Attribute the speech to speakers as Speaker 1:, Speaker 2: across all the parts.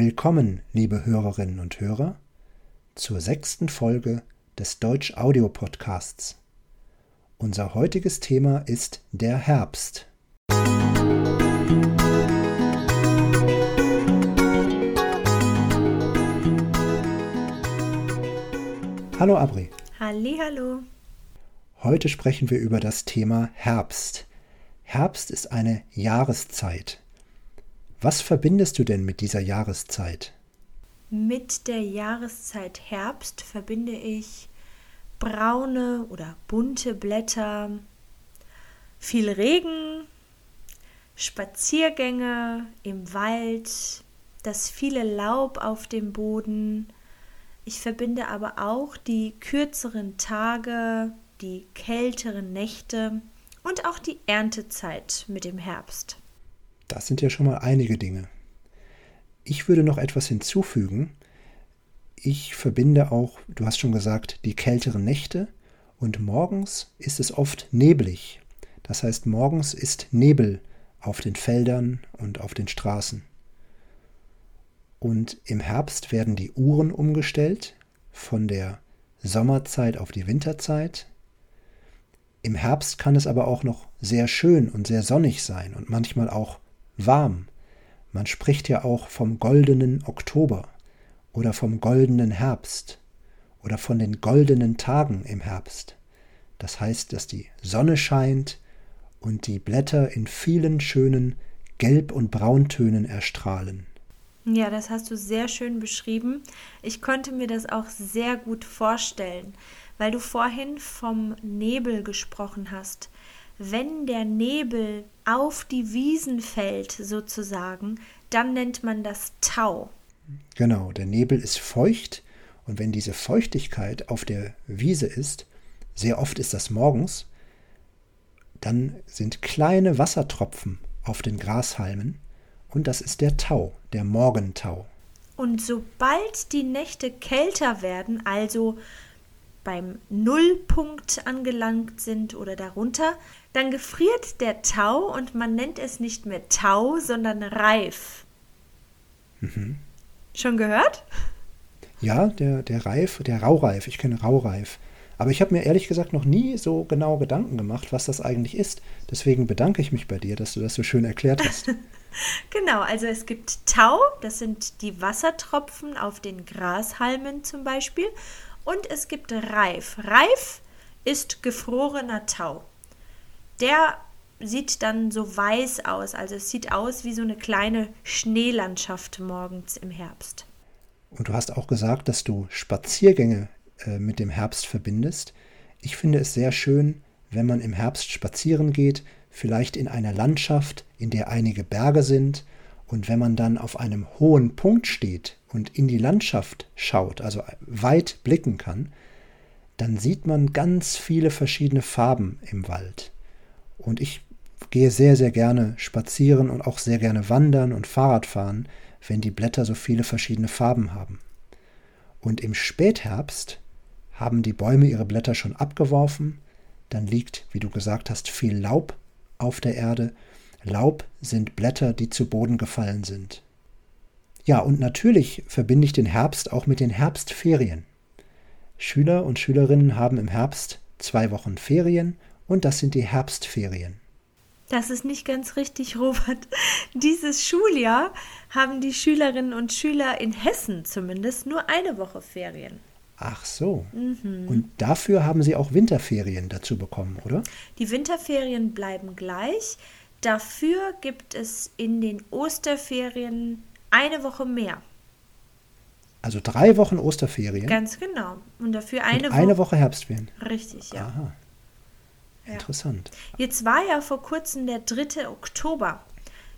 Speaker 1: Willkommen, liebe Hörerinnen und Hörer, zur sechsten Folge des Deutsch Audio Podcasts. Unser heutiges Thema ist der Herbst. Hallo Abri.
Speaker 2: Hallo.
Speaker 1: Heute sprechen wir über das Thema Herbst. Herbst ist eine Jahreszeit. Was verbindest du denn mit dieser Jahreszeit?
Speaker 2: Mit der Jahreszeit Herbst verbinde ich braune oder bunte Blätter, viel Regen, Spaziergänge im Wald, das viele Laub auf dem Boden. Ich verbinde aber auch die kürzeren Tage, die kälteren Nächte und auch die Erntezeit mit dem Herbst.
Speaker 1: Das sind ja schon mal einige Dinge. Ich würde noch etwas hinzufügen. Ich verbinde auch, du hast schon gesagt, die kälteren Nächte und morgens ist es oft neblig. Das heißt, morgens ist Nebel auf den Feldern und auf den Straßen. Und im Herbst werden die Uhren umgestellt von der Sommerzeit auf die Winterzeit. Im Herbst kann es aber auch noch sehr schön und sehr sonnig sein und manchmal auch warm. Man spricht ja auch vom goldenen Oktober oder vom goldenen Herbst oder von den goldenen Tagen im Herbst. Das heißt, dass die Sonne scheint und die Blätter in vielen schönen Gelb- und Brauntönen erstrahlen.
Speaker 2: Ja, das hast du sehr schön beschrieben. Ich konnte mir das auch sehr gut vorstellen, weil du vorhin vom Nebel gesprochen hast wenn der Nebel auf die Wiesen fällt, sozusagen, dann nennt man das Tau.
Speaker 1: Genau, der Nebel ist feucht und wenn diese Feuchtigkeit auf der Wiese ist, sehr oft ist das morgens, dann sind kleine Wassertropfen auf den Grashalmen und das ist der Tau, der Morgentau.
Speaker 2: Und sobald die Nächte kälter werden, also beim Nullpunkt angelangt sind oder darunter, dann gefriert der Tau und man nennt es nicht mehr Tau, sondern Reif. Mhm. Schon gehört?
Speaker 1: Ja, der, der Reif, der Raureif, ich kenne Raureif. Aber ich habe mir ehrlich gesagt noch nie so genau Gedanken gemacht, was das eigentlich ist. Deswegen bedanke ich mich bei dir, dass du das so schön erklärt hast.
Speaker 2: genau, also es gibt Tau, das sind die Wassertropfen auf den Grashalmen zum Beispiel. Und es gibt Reif. Reif ist gefrorener Tau. Der sieht dann so weiß aus. Also es sieht aus wie so eine kleine Schneelandschaft morgens im Herbst.
Speaker 1: Und du hast auch gesagt, dass du Spaziergänge äh, mit dem Herbst verbindest. Ich finde es sehr schön, wenn man im Herbst spazieren geht, vielleicht in einer Landschaft, in der einige Berge sind und wenn man dann auf einem hohen Punkt steht und in die Landschaft schaut, also weit blicken kann, dann sieht man ganz viele verschiedene Farben im Wald. Und ich gehe sehr, sehr gerne spazieren und auch sehr gerne wandern und Fahrrad fahren, wenn die Blätter so viele verschiedene Farben haben. Und im Spätherbst haben die Bäume ihre Blätter schon abgeworfen, dann liegt, wie du gesagt hast, viel Laub auf der Erde Laub sind Blätter, die zu Boden gefallen sind. Ja, und natürlich verbinde ich den Herbst auch mit den Herbstferien. Schüler und Schülerinnen haben im Herbst zwei Wochen Ferien und das sind die Herbstferien.
Speaker 2: Das ist nicht ganz richtig, Robert. Dieses Schuljahr haben die Schülerinnen und Schüler in Hessen zumindest nur eine Woche Ferien.
Speaker 1: Ach so. Mhm. Und dafür haben sie auch Winterferien dazu bekommen, oder?
Speaker 2: Die Winterferien bleiben gleich. Dafür gibt es in den Osterferien eine Woche mehr.
Speaker 1: Also drei Wochen Osterferien?
Speaker 2: Ganz genau. Und dafür eine,
Speaker 1: Und eine Woche Herbstferien.
Speaker 2: Richtig, ja. Aha.
Speaker 1: Interessant.
Speaker 2: Ja. Jetzt war ja vor kurzem der 3. Oktober.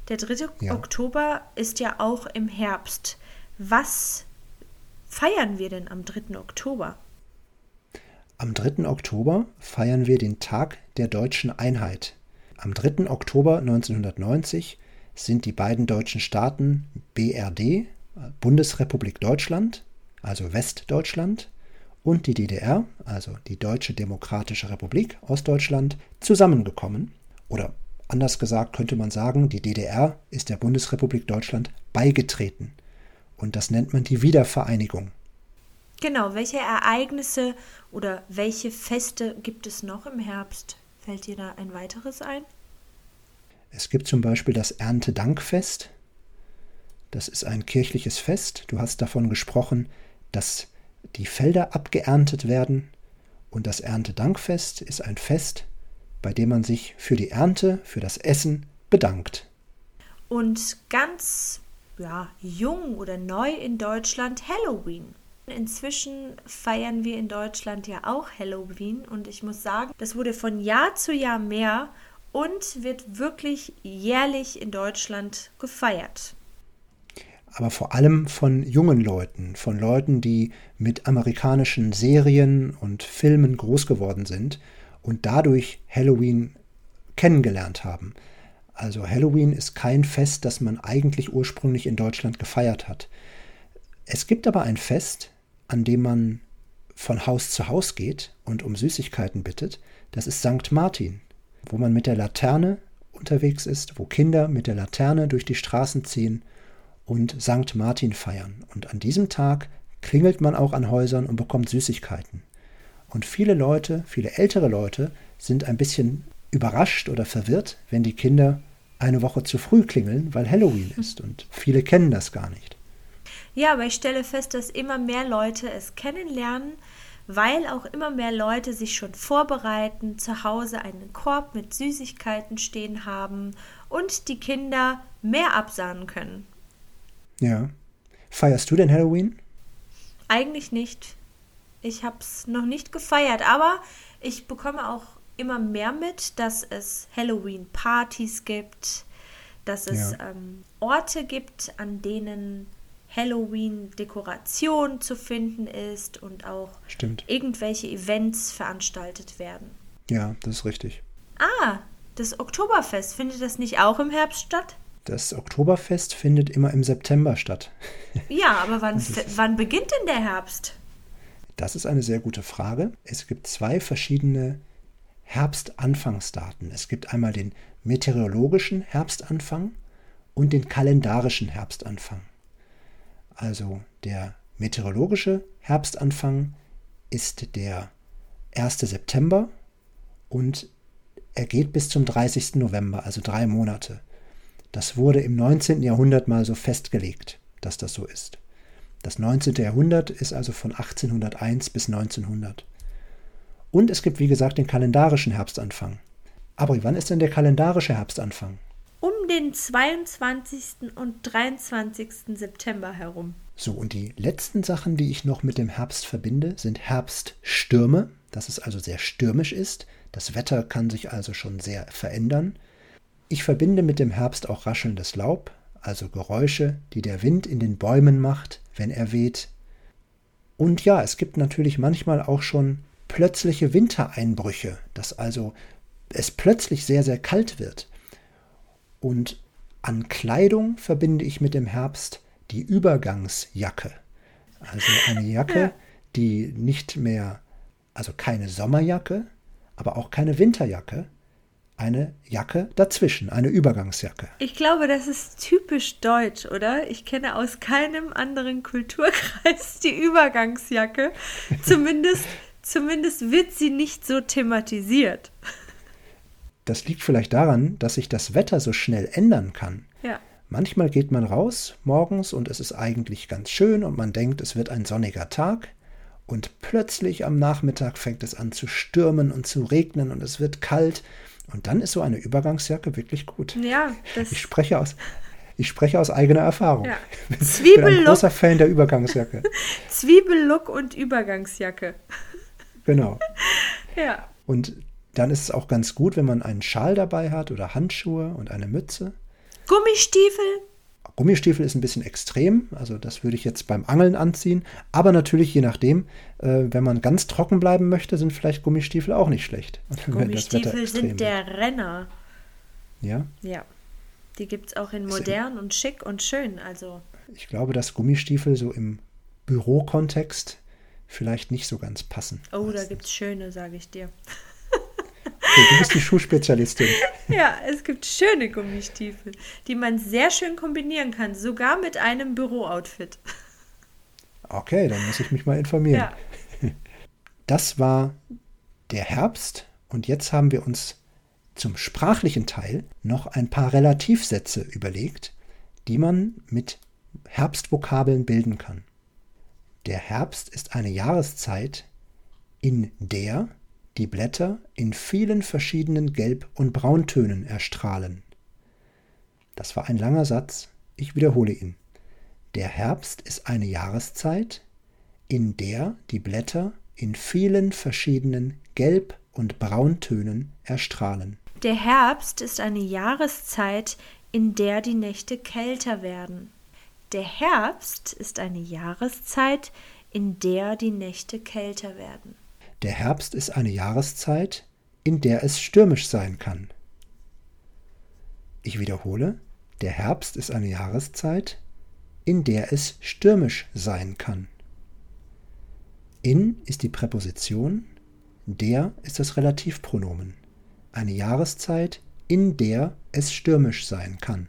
Speaker 2: Der 3. Ja. Oktober ist ja auch im Herbst. Was feiern wir denn am 3. Oktober?
Speaker 1: Am 3. Oktober feiern wir den Tag der deutschen Einheit. Am 3. Oktober 1990 sind die beiden deutschen Staaten BRD, Bundesrepublik Deutschland, also Westdeutschland, und die DDR, also die Deutsche Demokratische Republik Ostdeutschland, zusammengekommen. Oder anders gesagt könnte man sagen, die DDR ist der Bundesrepublik Deutschland beigetreten. Und das nennt man die Wiedervereinigung.
Speaker 2: Genau, welche Ereignisse oder welche Feste gibt es noch im Herbst? Fällt dir da ein weiteres ein?
Speaker 1: Es gibt zum Beispiel das Erntedankfest. Das ist ein kirchliches Fest. Du hast davon gesprochen, dass die Felder abgeerntet werden. Und das Erntedankfest ist ein Fest, bei dem man sich für die Ernte, für das Essen bedankt.
Speaker 2: Und ganz ja, jung oder neu in Deutschland Halloween. Inzwischen feiern wir in Deutschland ja auch Halloween und ich muss sagen, das wurde von Jahr zu Jahr mehr und wird wirklich jährlich in Deutschland gefeiert.
Speaker 1: Aber vor allem von jungen Leuten, von Leuten, die mit amerikanischen Serien und Filmen groß geworden sind und dadurch Halloween kennengelernt haben. Also Halloween ist kein Fest, das man eigentlich ursprünglich in Deutschland gefeiert hat. Es gibt aber ein Fest, an dem man von Haus zu Haus geht und um Süßigkeiten bittet. Das ist St. Martin wo man mit der Laterne unterwegs ist, wo Kinder mit der Laterne durch die Straßen ziehen und St. Martin feiern. Und an diesem Tag klingelt man auch an Häusern und bekommt Süßigkeiten. Und viele Leute, viele ältere Leute sind ein bisschen überrascht oder verwirrt, wenn die Kinder eine Woche zu früh klingeln, weil Halloween ist. Und viele kennen das gar nicht.
Speaker 2: Ja, aber ich stelle fest, dass immer mehr Leute es kennenlernen, weil auch immer mehr Leute sich schon vorbereiten, zu Hause einen Korb mit Süßigkeiten stehen haben und die Kinder mehr absahnen können.
Speaker 1: Ja. Feierst du denn Halloween?
Speaker 2: Eigentlich nicht. Ich habe es noch nicht gefeiert, aber ich bekomme auch immer mehr mit, dass es Halloween-Partys gibt, dass es ja. ähm, Orte gibt, an denen Halloween-Dekoration zu finden ist und auch
Speaker 1: Stimmt.
Speaker 2: irgendwelche Events veranstaltet werden.
Speaker 1: Ja, das ist richtig.
Speaker 2: Ah, das Oktoberfest, findet das nicht auch im Herbst statt?
Speaker 1: Das Oktoberfest findet immer im September statt.
Speaker 2: Ja, aber wann, wann beginnt denn der Herbst?
Speaker 1: Das ist eine sehr gute Frage. Es gibt zwei verschiedene Herbstanfangsdaten. Es gibt einmal den meteorologischen Herbstanfang und den kalendarischen Herbstanfang. Also der meteorologische Herbstanfang ist der 1. September und er geht bis zum 30. November, also drei Monate. Das wurde im 19. Jahrhundert mal so festgelegt, dass das so ist. Das 19. Jahrhundert ist also von 1801 bis 1900. Und es gibt, wie gesagt, den kalendarischen Herbstanfang. Aber wann ist denn der kalendarische Herbstanfang?
Speaker 2: Den 22. und 23. September herum.
Speaker 1: So, und die letzten Sachen, die ich noch mit dem Herbst verbinde, sind Herbststürme, dass es also sehr stürmisch ist. Das Wetter kann sich also schon sehr verändern. Ich verbinde mit dem Herbst auch raschelndes Laub, also Geräusche, die der Wind in den Bäumen macht, wenn er weht. Und ja, es gibt natürlich manchmal auch schon plötzliche Wintereinbrüche, dass also es plötzlich sehr, sehr kalt wird. Und an Kleidung verbinde ich mit dem Herbst die Übergangsjacke. Also eine Jacke, ja. die nicht mehr, also keine Sommerjacke, aber auch keine Winterjacke, eine Jacke dazwischen, eine Übergangsjacke.
Speaker 2: Ich glaube, das ist typisch deutsch, oder? Ich kenne aus keinem anderen Kulturkreis die Übergangsjacke. Zumindest, zumindest wird sie nicht so thematisiert.
Speaker 1: Das liegt vielleicht daran, dass sich das Wetter so schnell ändern kann.
Speaker 2: Ja.
Speaker 1: Manchmal geht man raus morgens und es ist eigentlich ganz schön und man denkt, es wird ein sonniger Tag. Und plötzlich am Nachmittag fängt es an zu stürmen und zu regnen und es wird kalt. Und dann ist so eine Übergangsjacke wirklich gut.
Speaker 2: Ja,
Speaker 1: ich spreche aus, ich spreche aus eigener Erfahrung. Ja.
Speaker 2: Ich bin ein
Speaker 1: großer Fan der Übergangsjacke.
Speaker 2: Zwiebellook und Übergangsjacke.
Speaker 1: Genau.
Speaker 2: Ja.
Speaker 1: Und dann ist es auch ganz gut, wenn man einen Schal dabei hat oder Handschuhe und eine Mütze.
Speaker 2: Gummistiefel?
Speaker 1: Gummistiefel ist ein bisschen extrem, also das würde ich jetzt beim Angeln anziehen. Aber natürlich, je nachdem, äh, wenn man ganz trocken bleiben möchte, sind vielleicht Gummistiefel auch nicht schlecht.
Speaker 2: Gummistiefel sind der Renner.
Speaker 1: Ja?
Speaker 2: Ja. Die gibt es auch in modern und schick und schön. Also.
Speaker 1: Ich glaube, dass Gummistiefel so im Bürokontext vielleicht nicht so ganz passen.
Speaker 2: Oh, da gibt es schöne, sage ich dir.
Speaker 1: Du bist die Schuhspezialistin.
Speaker 2: Ja, es gibt schöne Gummistiefel, die man sehr schön kombinieren kann, sogar mit einem Bürooutfit.
Speaker 1: Okay, dann muss ich mich mal informieren. Ja. Das war der Herbst und jetzt haben wir uns zum sprachlichen Teil noch ein paar Relativsätze überlegt, die man mit Herbstvokabeln bilden kann. Der Herbst ist eine Jahreszeit, in der die Blätter in vielen verschiedenen Gelb- und Brauntönen erstrahlen. Das war ein langer Satz, ich wiederhole ihn. Der Herbst ist eine Jahreszeit, in der die Blätter in vielen verschiedenen Gelb- und Brauntönen erstrahlen.
Speaker 2: Der Herbst ist eine Jahreszeit, in der die Nächte kälter werden. Der Herbst ist eine Jahreszeit, in der die Nächte kälter werden.
Speaker 1: Der Herbst ist eine Jahreszeit, in der es stürmisch sein kann. Ich wiederhole, der Herbst ist eine Jahreszeit, in der es stürmisch sein kann. In ist die Präposition, der ist das Relativpronomen. Eine Jahreszeit, in der es stürmisch sein kann.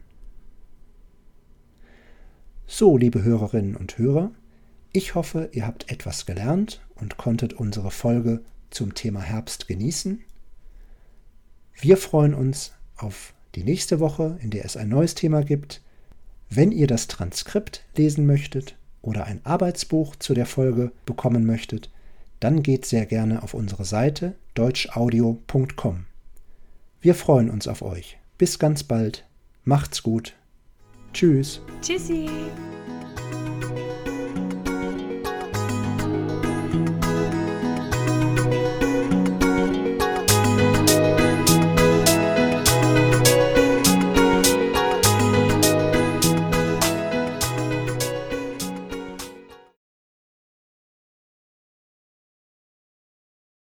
Speaker 1: So, liebe Hörerinnen und Hörer, ich hoffe, ihr habt etwas gelernt und konntet unsere Folge zum Thema Herbst genießen. Wir freuen uns auf die nächste Woche, in der es ein neues Thema gibt. Wenn ihr das Transkript lesen möchtet oder ein Arbeitsbuch zu der Folge bekommen möchtet, dann geht sehr gerne auf unsere Seite deutschaudio.com. Wir freuen uns auf euch. Bis ganz bald. Macht's gut. Tschüss.
Speaker 2: Tschüssi.